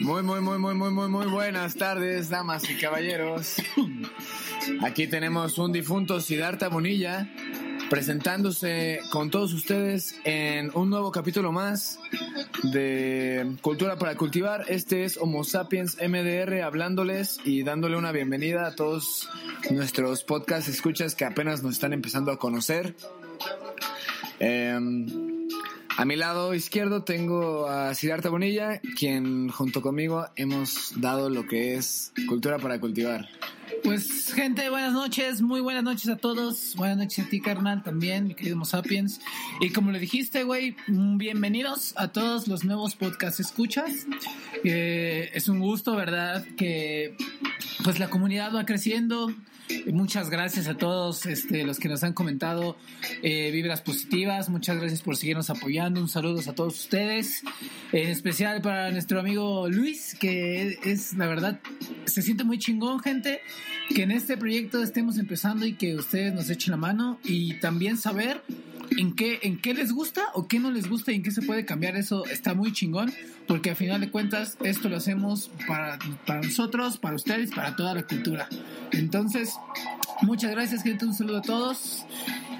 Muy, muy, muy, muy, muy, muy, muy buenas tardes, damas y caballeros. Aquí tenemos un difunto Siddhartha Bonilla presentándose con todos ustedes en un nuevo capítulo más de Cultura para Cultivar. Este es Homo Sapiens MDR hablándoles y dándole una bienvenida a todos nuestros podcast escuchas que apenas nos están empezando a conocer. Em, a mi lado izquierdo tengo a Siddhartha Bonilla, quien junto conmigo hemos dado lo que es Cultura para Cultivar. Pues gente, buenas noches, muy buenas noches a todos, buenas noches a ti carnal también, mi querido Homo Sapiens. Y como le dijiste, güey, bienvenidos a todos los nuevos podcast escuchas. Eh, es un gusto, ¿verdad? Que pues la comunidad va creciendo. Muchas gracias a todos este, los que nos han comentado eh, vibras positivas. Muchas gracias por seguirnos apoyando. Un saludo a todos ustedes. En especial para nuestro amigo Luis, que es, la verdad, se siente muy chingón, gente, que en este proyecto estemos empezando y que ustedes nos echen la mano. Y también saber en qué, en qué les gusta o qué no les gusta y en qué se puede cambiar. Eso está muy chingón, porque al final de cuentas esto lo hacemos para, para nosotros, para ustedes, para toda la cultura. Entonces, muchas gracias, gente. Un saludo a todos.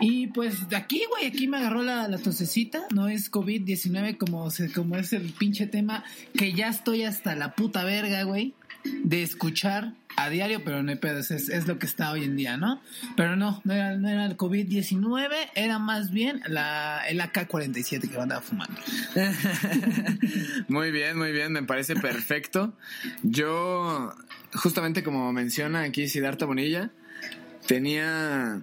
Y pues de aquí, güey, aquí me agarró la, la tosecita. No es COVID-19 como, como es el pinche tema que ya estoy hasta la puta verga, güey, de escuchar a diario, pero no hay pedos, es, lo que está hoy en día, ¿no? Pero no, no era, el COVID-19, era más bien la, el AK-47 que andaba fumando. muy bien, muy bien, me parece perfecto. Yo, justamente como menciona aquí Siddhartha Bonilla, tenía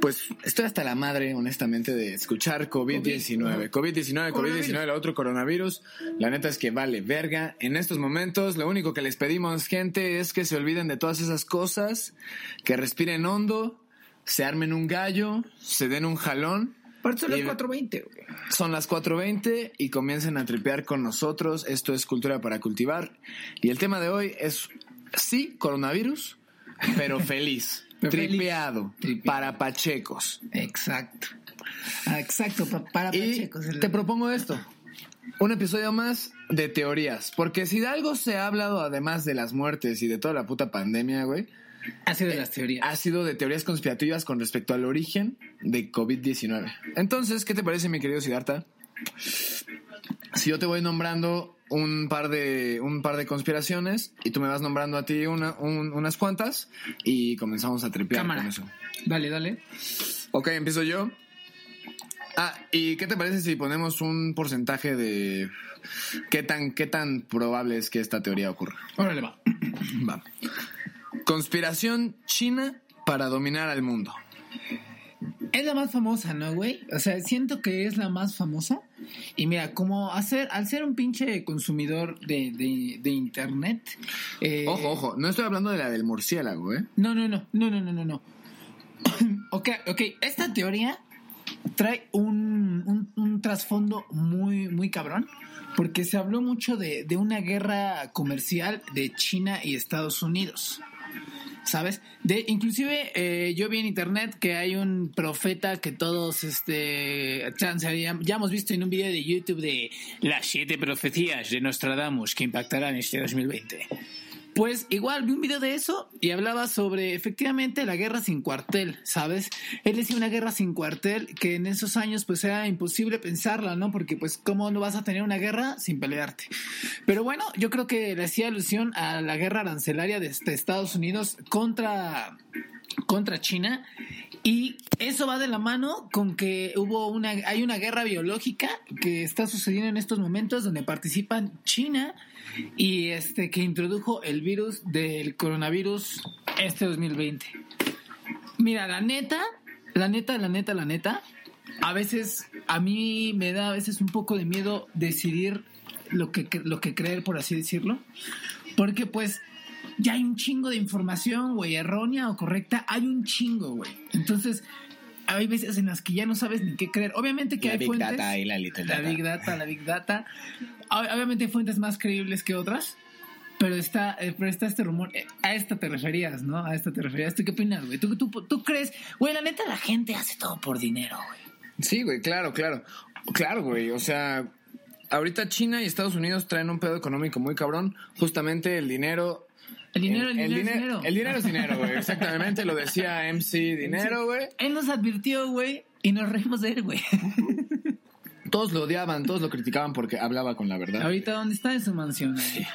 pues estoy hasta la madre, honestamente, de escuchar COVID-19. COVID-19, COVID-19, el otro coronavirus. La neta es que vale verga. En estos momentos, lo único que les pedimos, gente, es que se olviden de todas esas cosas, que respiren hondo, se armen un gallo, se den un jalón. son las 4.20. Son las 4.20 y comiencen a tripear con nosotros. Esto es Cultura para Cultivar. Y el tema de hoy es, sí, coronavirus, pero feliz. Tripeado, para pachecos. Exacto. Exacto, para pachecos. Y te propongo esto. Un episodio más de teorías. Porque si de algo se ha hablado, además de las muertes y de toda la puta pandemia, güey. Ha sido de las teorías. Ha sido de teorías conspirativas con respecto al origen de COVID-19. Entonces, ¿qué te parece, mi querido Siddhartha? Si yo te voy nombrando un par de un par de conspiraciones y tú me vas nombrando a ti una, un, unas cuantas y comenzamos a tripear Cámara. con eso. Dale, dale. Ok, empiezo yo. Ah, ¿y qué te parece si ponemos un porcentaje de qué tan qué tan probable es que esta teoría ocurra? Órale, va. Va. Conspiración china para dominar al mundo. Es la más famosa, ¿no, güey? O sea, siento que es la más famosa. Y mira, como hacer, al ser un pinche consumidor de, de, de internet. Eh, Ojo, ojo, no estoy hablando de la del murciélago, ¿eh? No, no, no, no, no, no, no, no. ok, ok, esta teoría trae un, un, un trasfondo muy, muy cabrón, porque se habló mucho de, de una guerra comercial de China y Estados Unidos. ¿Sabes? De, inclusive eh, yo vi en internet que hay un profeta que todos, este, chance, ya, ya hemos visto en un video de YouTube de las siete profecías de Nostradamus que impactarán este 2020. Pues igual vi un video de eso y hablaba sobre efectivamente la guerra sin cuartel, ¿sabes? Él decía una guerra sin cuartel que en esos años pues era imposible pensarla, ¿no? Porque pues cómo no vas a tener una guerra sin pelearte. Pero bueno, yo creo que le hacía alusión a la guerra arancelaria de este Estados Unidos contra contra China y eso va de la mano con que hubo una hay una guerra biológica que está sucediendo en estos momentos donde participan China y este que introdujo el virus del coronavirus este 2020. Mira, la neta, la neta, la neta, la neta, a veces a mí me da a veces un poco de miedo decidir lo que lo que creer por así decirlo, porque pues ya hay un chingo de información, güey, errónea o correcta, hay un chingo, güey. Entonces, hay veces en las que ya no sabes ni qué creer. Obviamente que La hay Big fuentes. Data y la Little La Data. Big Data, la Big Data. Ob- Obviamente hay fuentes más creíbles que otras. Pero está, eh, pero está este rumor. Eh, A esta te referías, ¿no? A esta te referías. ¿Tú qué opinas, güey? ¿Tú, tú, tú crees? Güey, la neta, la gente hace todo por dinero, güey. Sí, güey, claro, claro. Claro, güey. O sea, ahorita China y Estados Unidos traen un pedo económico muy cabrón. Justamente el dinero. El dinero, el, dinero, es dine- dinero. El dinero es dinero, güey. Exactamente, lo decía MC Dinero, güey. Él nos advirtió, güey, y nos reímos de él, güey. Todos lo odiaban, todos lo criticaban porque hablaba con la verdad. Ahorita, ¿dónde está en su mansión? güey?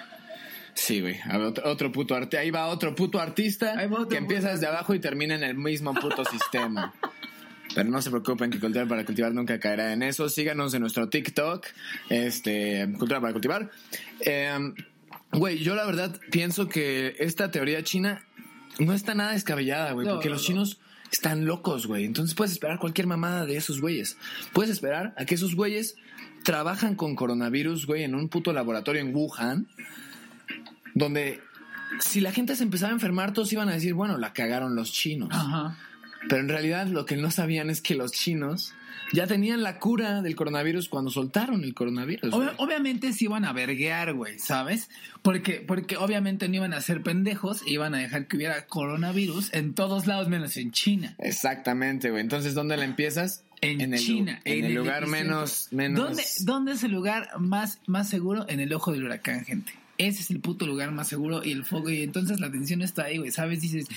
Sí, güey. A ver, Otro, otro puto arte. Ahí va otro puto artista otro que puto empieza desde abajo y termina en el mismo puto sistema. Pero no se preocupen que Cultura para Cultivar nunca caerá en eso. Síganos en nuestro TikTok, este, Cultura para Cultivar. Eh, Güey, yo la verdad pienso que esta teoría china no está nada descabellada, güey, No, porque no, los no. chinos están locos, güey. Entonces puedes esperar cualquier mamada de esos güeyes. Puedes esperar a que esos güeyes trabajan con coronavirus, güey, en un puto laboratorio en Wuhan, donde si la gente se empezaba a enfermar, todos iban a decir, bueno, la cagaron los chinos. Ajá. Pero en realidad lo que no sabían es que los chinos ya tenían la cura del coronavirus cuando soltaron el coronavirus. obviamente se iban a verguear, güey, ¿sabes? Porque, porque obviamente no iban a ser pendejos, iban a dejar que hubiera coronavirus en todos lados menos en China. Exactamente, güey. Entonces, ¿dónde la empiezas? En, el, China. En, el lugar epicentro. menos, menos. ¿Dónde, ¿Dónde es el lugar más, más seguro? En el ojo del huracán, gente. Ese es el puto lugar más seguro y el foco. Y entonces la atención está ahí, güey. ¿Sabes? Dices,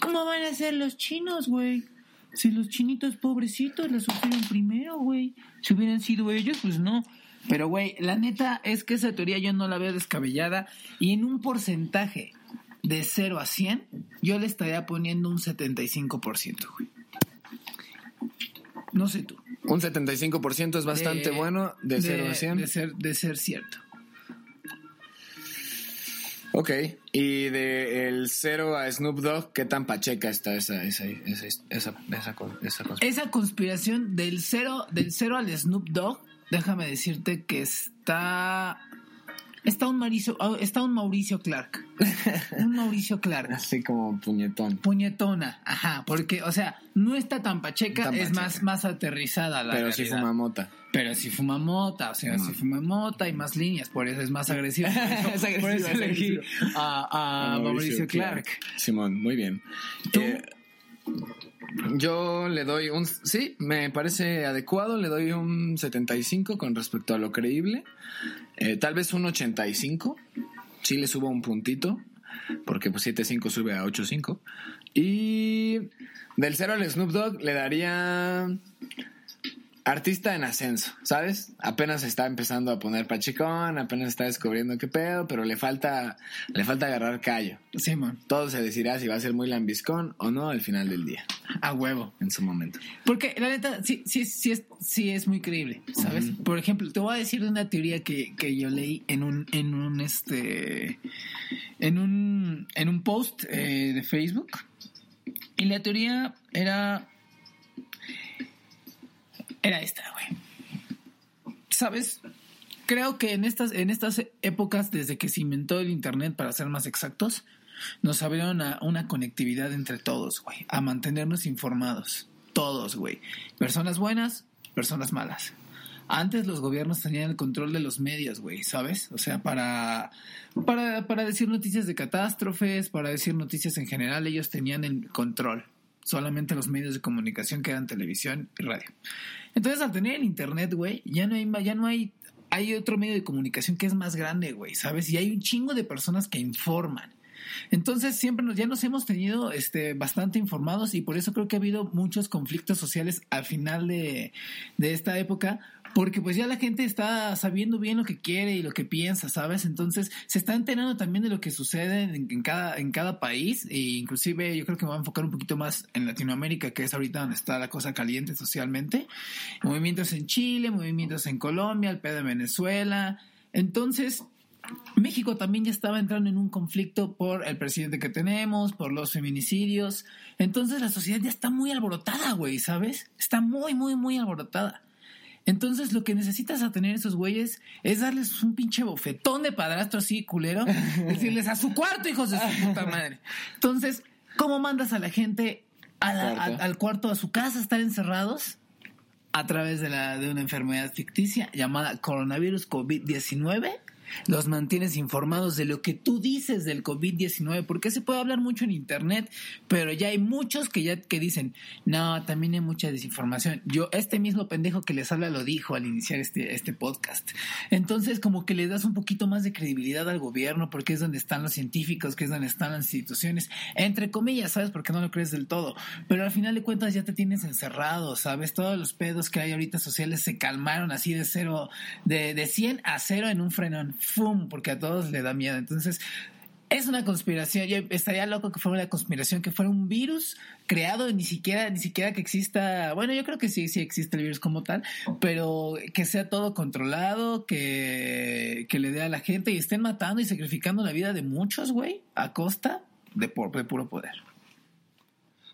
¿cómo van a ser los chinos, güey? Si los chinitos pobrecitos la sufrieron primero, güey. Si hubieran sido ellos, pues no. Pero, güey, la neta es que esa teoría yo no la veo descabellada. Y en un porcentaje de 0 a 100, yo le estaría poniendo un 75%, güey. No sé tú. Un 75% es bastante De- bueno de 0 a 100. De ser, de ser cierto. Ok. Y de el 0 a Snoop Dogg, ¿qué tan pacheca está esa, esa, esa, esa, esa, esa cosa? Esa conspiración del cero, del cero al Snoop Dogg, déjame decirte que está. Está un Mauricio, oh, está un Mauricio Clark. Un Mauricio Clark. Así como puñetón. Puñetona, ajá, porque, o sea, no está tan pacheca, Tan es pacheca. más, más aterrizada la Pero sí realidad. fuma mota. Pero si fuma mota, o sea, si fuma mota y más líneas, por eso es más eso, Es agresivo, por eso es elegí a Mauricio Clark. Simón, muy bien. ¿Tú? Eh, yo le doy un... Sí, me parece adecuado, le doy un 75 con respecto a lo creíble. Eh, tal vez un 85. Sí le subo un puntito, porque pues 7.5 sube a 8.5. Y del 0 al Snoop Dogg le daría... Artista en ascenso, ¿sabes? Apenas está empezando a poner pachicón, apenas está descubriendo qué pedo, pero le falta, le falta agarrar callo. Simón, Todo se decidirá si va a ser muy lambiscón o no al final del día, a huevo. en su momento. Porque la neta, sí, sí, sí, es, sí es muy creíble, ¿sabes? Por ejemplo, te voy a decir de una teoría que, que yo leí en un, en un este en un, en un post eh, de Facebook. Y la teoría era. Era esta, güey. ¿Sabes? Creo que en estas, en estas épocas, desde que se inventó el internet, para ser más exactos, nos abrieron a una conectividad entre todos, güey, a mantenernos informados. todos, güey. Personas buenas, personas malas. Antes los gobiernos tenían el control de los medios, güey, ¿sabes? O sea, para, para, para decir noticias de catástrofes, para decir noticias en general, ellos tenían el control. Solamente los medios de comunicación que eran televisión y radio. Entonces, al tener el internet, güey, ya no hay, ya no hay, hay otro medio de comunicación que es más grande, güey, ¿sabes? Y hay un chingo de personas que informan. Entonces siempre nos, ya nos hemos tenido este, bastante informados y por eso creo que ha habido muchos conflictos sociales al final de, de esta época porque pues ya la gente está sabiendo bien lo que quiere y lo que piensa, ¿sabes? Entonces se está enterando también de lo que sucede en, cada, en cada país e inclusive yo creo que me voy a enfocar un poquito más en Latinoamérica, que es ahorita donde está la cosa caliente socialmente. Movimientos en Chile, movimientos en Colombia, el pedo de Venezuela. Entonces, México también ya estaba entrando en un conflicto por el presidente que tenemos, por los feminicidios. Entonces la sociedad ya está muy alborotada, güey, ¿sabes? Está muy, muy, muy alborotada. Entonces lo que necesitas a tener esos güeyes es darles un pinche bofetón de padrastro así, culero. decirles a su cuarto, hijos de su puta madre. Entonces, ¿cómo mandas a la gente al cuarto, a su casa, a estar encerrados? A través de, la, de una enfermedad ficticia llamada coronavirus COVID-19 los mantienes informados de lo que tú dices del COVID-19, porque se puede hablar mucho en internet, pero ya hay muchos que ya que dicen, no, también hay mucha desinformación. Yo, este mismo pendejo que les habla lo dijo al iniciar este, este podcast. Entonces, como que le das un poquito más de credibilidad al gobierno, porque es donde están los científicos, que es donde están las instituciones, entre comillas, ¿sabes? Porque no lo crees del todo. Pero al final de cuentas ya te tienes encerrado, ¿sabes? Todos los pedos que hay ahorita sociales se calmaron así de cero, de, de 100 a cero en un frenón ¡fum! porque a todos le da miedo. Entonces, es una conspiración. Yo estaría loco que fuera una conspiración, que fuera un virus creado, ni siquiera, ni siquiera que exista. Bueno, yo creo que sí, sí existe el virus como tal, pero que sea todo controlado, que, que le dé a la gente y estén matando y sacrificando la vida de muchos, güey, a costa de, de puro poder.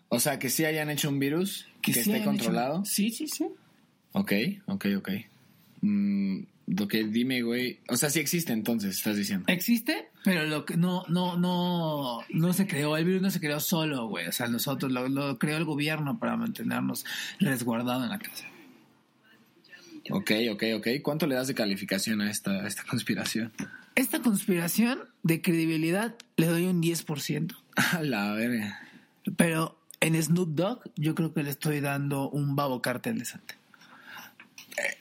O sea, que sí hayan hecho un virus que, esté controlado. Sí, sí, sí. Ok, ok, ok. Mm, lo que dime, güey. O sea, sí existe entonces, estás diciendo. Existe, pero lo que no, no, no, no se creó. El virus no se creó solo, güey. O sea, nosotros lo, creó el gobierno para mantenernos resguardados en la casa. Ok, ok, ok. ¿Cuánto le das de calificación a esta, a esta conspiración? Esta conspiración de credibilidad le doy un 10%. A la verga. Pero en Snoop Dogg yo creo que le estoy dando un babo cartel de Santa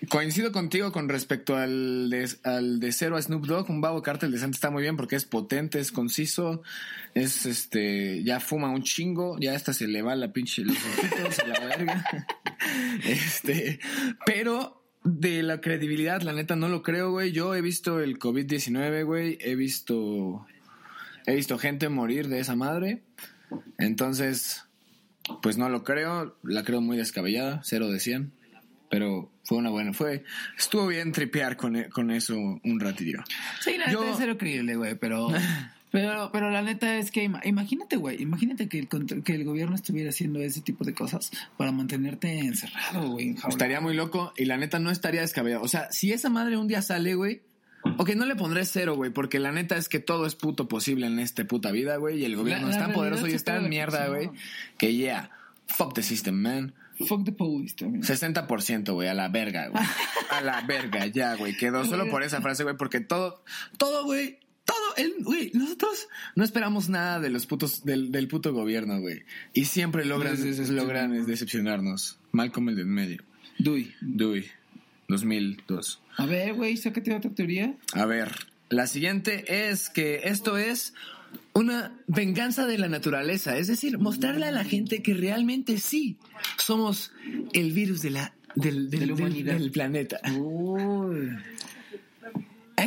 coincido contigo con respecto al de, al de cero a Snoop Dogg. Un babo cartel decente está muy bien porque es potente, es conciso, es este, ya fuma un chingo, ya hasta se le va la pinche los ojitos, la verga. Este, pero de la credibilidad, la neta no lo creo, güey. Yo he visto el COVID-19, güey. He visto, he visto gente morir de esa madre. Entonces, pues no lo creo. La creo muy descabellada, cero de 100 pero fue una buena, fue, estuvo bien tripear con, e, con eso un ratito. Sí, la neta es cero creíble, güey, pero, pero, pero la neta es que imagínate, güey, imagínate que el, que el gobierno estuviera haciendo ese tipo de cosas para mantenerte encerrado, güey. Estaría muy loco y la neta no estaría descabellado. O sea, si esa madre un día sale, güey, Ok, no le pondré cero, güey, porque la neta es que todo es puto posible en esta puta vida, güey, y el gobierno es tan poderoso y es tan mierda, güey, que yeah, fuck the system, man. Fuck the police también. 60%, güey, a la verga, güey. A la verga, ya, güey. Quedó solo por esa frase, güey, porque todo, todo, güey, todo, el, güey, nosotros no esperamos nada de los putos, del, del puto gobierno, güey. Y siempre logran, logran decepcionarnos. Mal como el de en medio. Dewey. Dewey. 2002. A ver, güey, sácate otra teoría. A ver, la siguiente es que esto es una venganza de la naturaleza, es decir, mostrarle a la gente que realmente sí somos el virus de la, del, del, del planeta.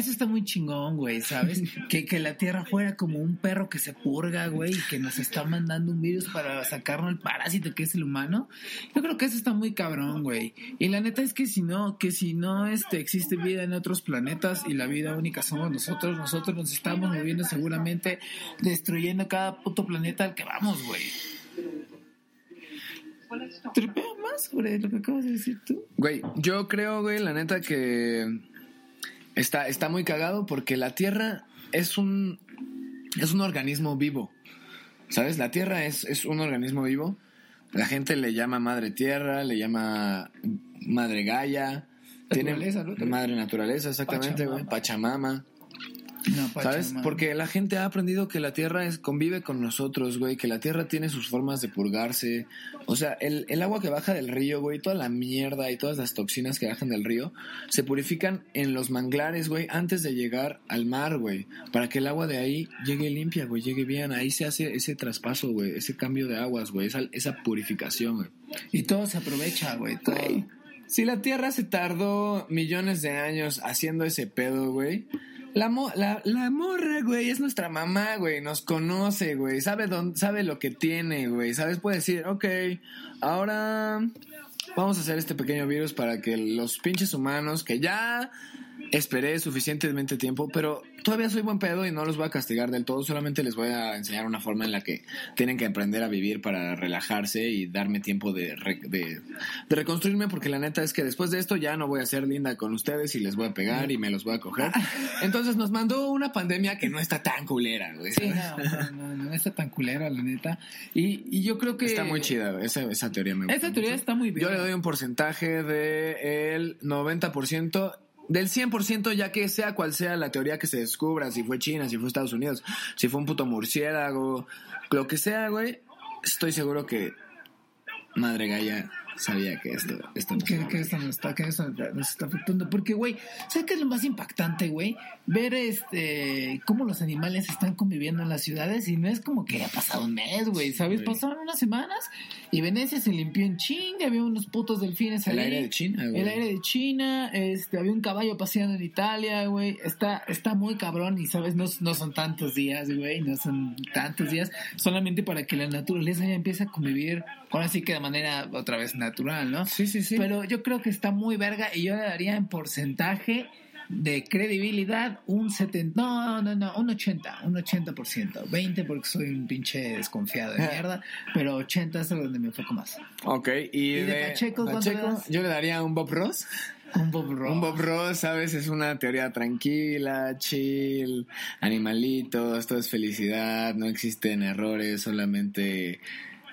Eso está muy chingón, güey, ¿sabes? que, que la Tierra fuera como un perro que se purga, güey, y que nos está mandando un virus para sacarnos el parásito que es el humano. Yo creo que eso está muy cabrón, güey. Y la neta es que si no, que si no este, existe vida en otros planetas y la vida única somos nosotros, nosotros nos estamos moviendo seguramente destruyendo cada puto planeta al que vamos, güey. ¿Tripea más sobre lo que acabas de decir tú? Güey, yo creo, güey, la neta que Está, está muy cagado porque la Tierra es un, es un organismo vivo. ¿Sabes? La Tierra es, es un organismo vivo La gente le llama madre tierra, le llama madre Gaia. Tiene madre naturaleza, exactamente. Pachamama. No, ¿Sabes? Porque la gente ha aprendido que la tierra es, convive con nosotros, güey, que la tierra tiene sus formas de purgarse. O sea, el, el agua que baja del río, güey, toda la mierda y todas las toxinas que bajan del río, se purifican en los manglares, güey, antes de llegar al mar, güey. Para que el agua de ahí llegue limpia, güey, llegue bien. Ahí se hace ese traspaso, güey, ese cambio de aguas, güey, esa, esa purificación, güey. Y todo se aprovecha, güey. Todo. Güey, Si la Tierra se tardó millones de años haciendo ese pedo, güey. La, mo- la, la morra, güey, es nuestra mamá, güey. Nos conoce, güey. Sabe, dónde, sabe lo que tiene, güey. ¿Sabes? Puede decir, ok, ahora vamos a hacer este pequeño virus para que los pinches humanos que ya esperé suficientemente tiempo, pero todavía soy buen pedo y no los voy a castigar del todo, solamente les voy a enseñar una forma en la que tienen que aprender a vivir para relajarse y darme tiempo de, de, de reconstruirme, porque la neta es que después de esto ya no voy a ser linda con ustedes y les voy a pegar y me los voy a coger. Entonces nos mandó una pandemia que no está tan culera, güey. Sí, no, no, no, no está tan culera, la neta. Y, y yo creo que. Está muy chida, esa, esa teoría me gusta. Esta teoría mucho. está muy bien. Yo le doy un porcentaje del 90%, del 100%, ya que sea cual sea la teoría que se descubra, si fue China, si fue Estados Unidos, si fue un puto murciélago, lo que sea, güey, estoy seguro que Madre Gaia sabía que esto, esto no Que, que esto nos está, que eso nos está afectando. Porque, güey, ¿sabes qué es lo más impactante, güey? Ver este cómo los animales están conviviendo en las ciudades y no es como que haya pasado un mes, güey, ¿sabes? Güey. Pasaron unas semanas y Venecia se limpió en chinga, había unos putos delfines El ahí. aire de China, güey. El aire de China, este, había un caballo paseando en Italia, güey. Está, está muy cabrón y, ¿sabes? No, no son tantos días, güey. No son tantos días. Solamente para que la naturaleza ya empiece a convivir, ahora sí que de manera otra vez natural, ¿no? Sí, sí, sí. Pero yo creo que está muy verga y yo le daría en porcentaje de credibilidad un 70, no, no, no, un 80, un 80%, 20 porque soy un pinche desconfiado de mierda, pero 80 es donde me enfoco más. ok, y, ¿Y de Pacheco, das? yo le daría un Bob Ross. Un Bob Ross. Un Bob Ross, ¿sabes? Es una teoría tranquila, chill, animalitos, todo es felicidad, no existen errores, solamente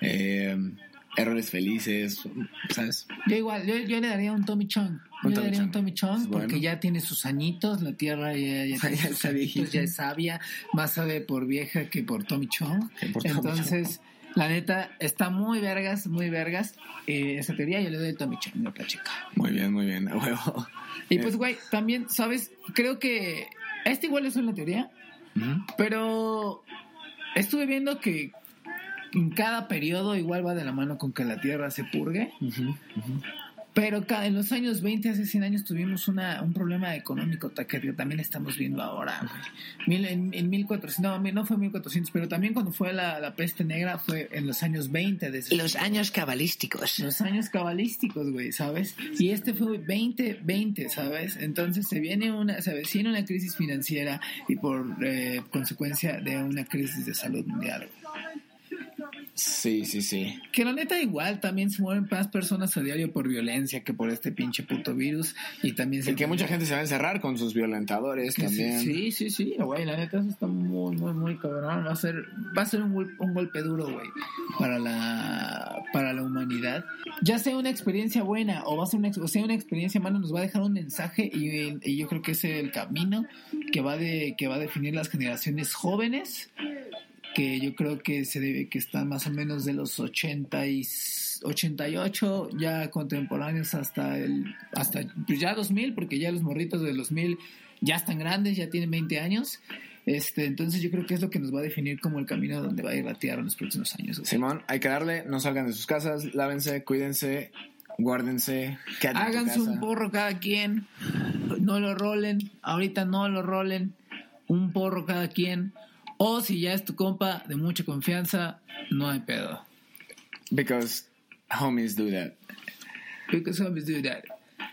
eh, errores felices, ¿sabes? Yo igual, yo, yo le daría un Tommy Chong. Un Yo le daría un. Tommy Chong porque ya tiene sus añitos, la tierra ya, ya, tiene Ya sus está añitos, viejita. ya es sabia, más sabe por vieja que por Tommy Chong. Que por Tommy Entonces, la neta, está muy vergas, muy vergas. Eh, esa teoría yo le doy a Tommy Chong, no Pacheco. Muy bien, muy bien, a huevo. Y Eh. pues, güey, también, ¿sabes? Creo que esta igual es una teoría, pero estuve viendo que en cada periodo igual va de la mano con que la tierra se purgue. Ujú, ujú. Pero ca- en los años 20, hace 100 años, tuvimos una, un problema económico que también estamos viendo ahora. Mil, en, en 1400, no, no fue 1400, pero también cuando fue la, la peste negra fue en los años 20. Desde Los años cabalísticos. los años cabalísticos, güey, ¿sabes? Y este fue 2020, ¿sabes? Entonces se viene una, se avecina una crisis financiera y por eh, consecuencia de una crisis de salud mundial. güey. Sí, sí, sí. Que la neta igual también se mueren más personas a diario por violencia que por este pinche puto virus y también se Y que mucha gente se va a encerrar con sus violentadores Que también. Sí, sí, sí, güey, la neta eso está muy, muy, muy cabrón. Va a ser, va a ser un, gol- un golpe duro, güey, para la, para la humanidad. Ya sea una experiencia buena o va a ser una, o sea una experiencia mala, nos va a dejar un mensaje y, y yo creo que ese es el camino que va de, que va a definir las generaciones jóvenes, que yo creo que se debe, que están más o menos de los 80 y 88 ya contemporáneos hasta el hasta pues ya 2000 porque ya los morritos de los 2000 ya están grandes ya tienen 20 años este entonces yo creo que es lo que nos va a definir como el camino donde va a ir la tierra en los próximos años. Simón, hay que darle, no salgan de sus casas, lávense, cuídense, guárdense, háganse un porro cada quien no lo rolen ahorita no lo rolen un porro cada quien o si ya es tu compa de mucha confianza no hay pedo Because homies do that. because homies do that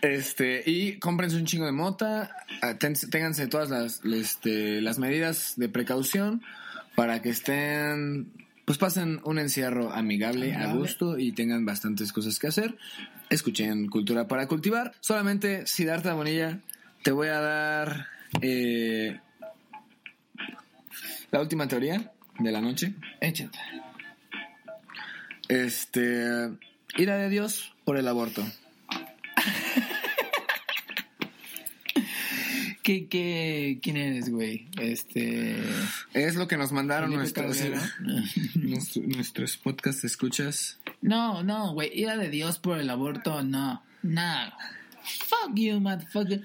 Este, y cómprense un chingo de mota, ah, ténganse todas las, este, las medidas de precaución para que estén, pues pasen un encierro amigable, a gusto y tengan bastantes cosas que hacer. Escuchen Cultura para Cultivar. Solamente, Siddhartha Bonilla, te voy a dar eh, la última teoría de la noche. échate Este. Ira de Dios por el aborto. ¿Qué, qué, quién eres, güey? Este. Es lo que nos mandaron nuestros, Cabrera. nuestro- nuestros podcast escuchas. No, no, güey. Ira de Dios por el aborto, no. No. Fuck you, motherfucker.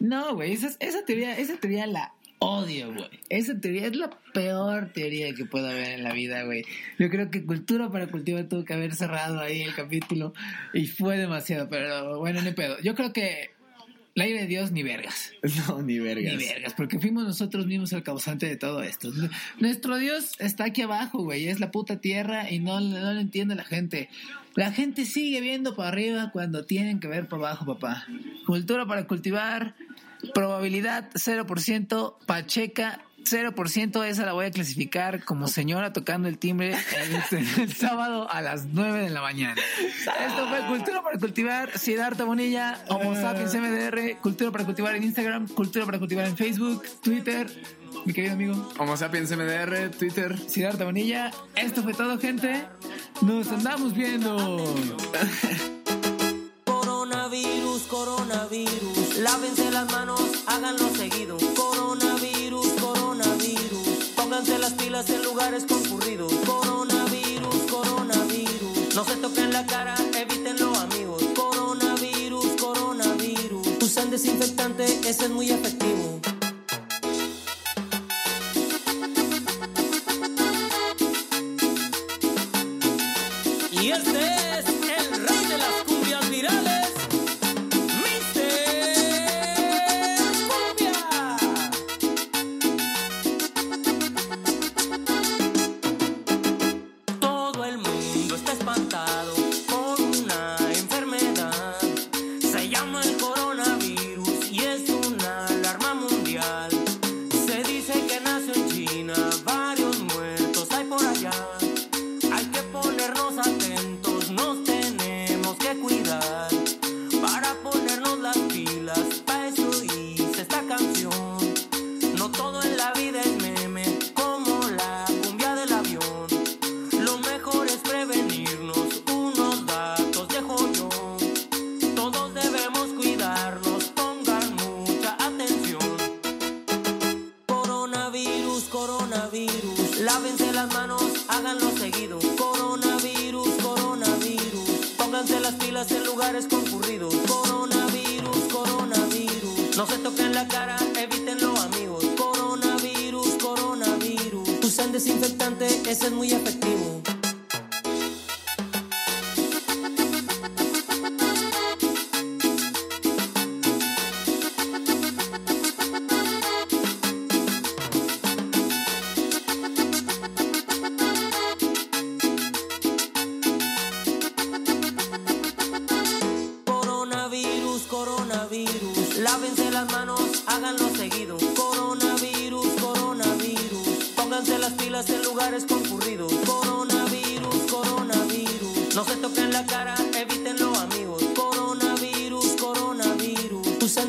No, güey. Esa, esa teoría, esa teoría la odio, güey. Esa teoría es la peor teoría que pueda haber en la vida, güey. Yo creo que Cultura para Cultivar tuvo que haber cerrado ahí el capítulo y fue demasiado, pero bueno, ni pedo. Yo creo que la ira de Dios ni vergas. No, ni vergas. Ni vergas, porque fuimos nosotros mismos el causante de todo esto. Nuestro Dios está aquí abajo, güey, es la puta tierra y no, no lo entiende la gente. La gente sigue viendo para arriba cuando tienen que ver para abajo, papá. Cultura para cultivar, probabilidad 0%, Pacheca 0%, esa la voy a clasificar como señora tocando el timbre el, el sábado a las 9 de la mañana. Esto fue Cultura para Cultivar, Siddhartha Bonilla, Homo Sapiens MDR, Cultura para Cultivar en Instagram, Cultura para Cultivar en Facebook, Twitter, mi querido amigo Homo sapiens MDR, Twitter. Siddhartha Bonilla. Esto fue todo, gente. Nos andamos viendo. Coronavirus, coronavirus, las manos, háganlo seguido. Coronavirus, coronavirus, pónganse las pilas en lugares concurridos. Coronavirus, coronavirus, no se toquen la cara, evítenlo amigos. Coronavirus, coronavirus, usen desinfectante, ese es muy efectivo. Lávense las manos, háganlo seguido. Coronavirus, coronavirus, pónganse las pilas en lugares concurridos. Coronavirus, coronavirus, no se toquen la cara, evítenlo amigos. Coronavirus, coronavirus, usen desinfectante, ese es muy efectivo.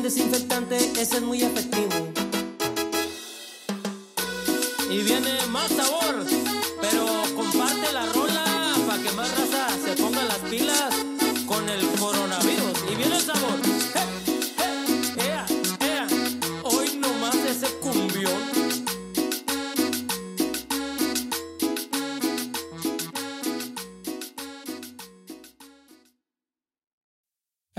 Desinfectante, ese es muy efectivo.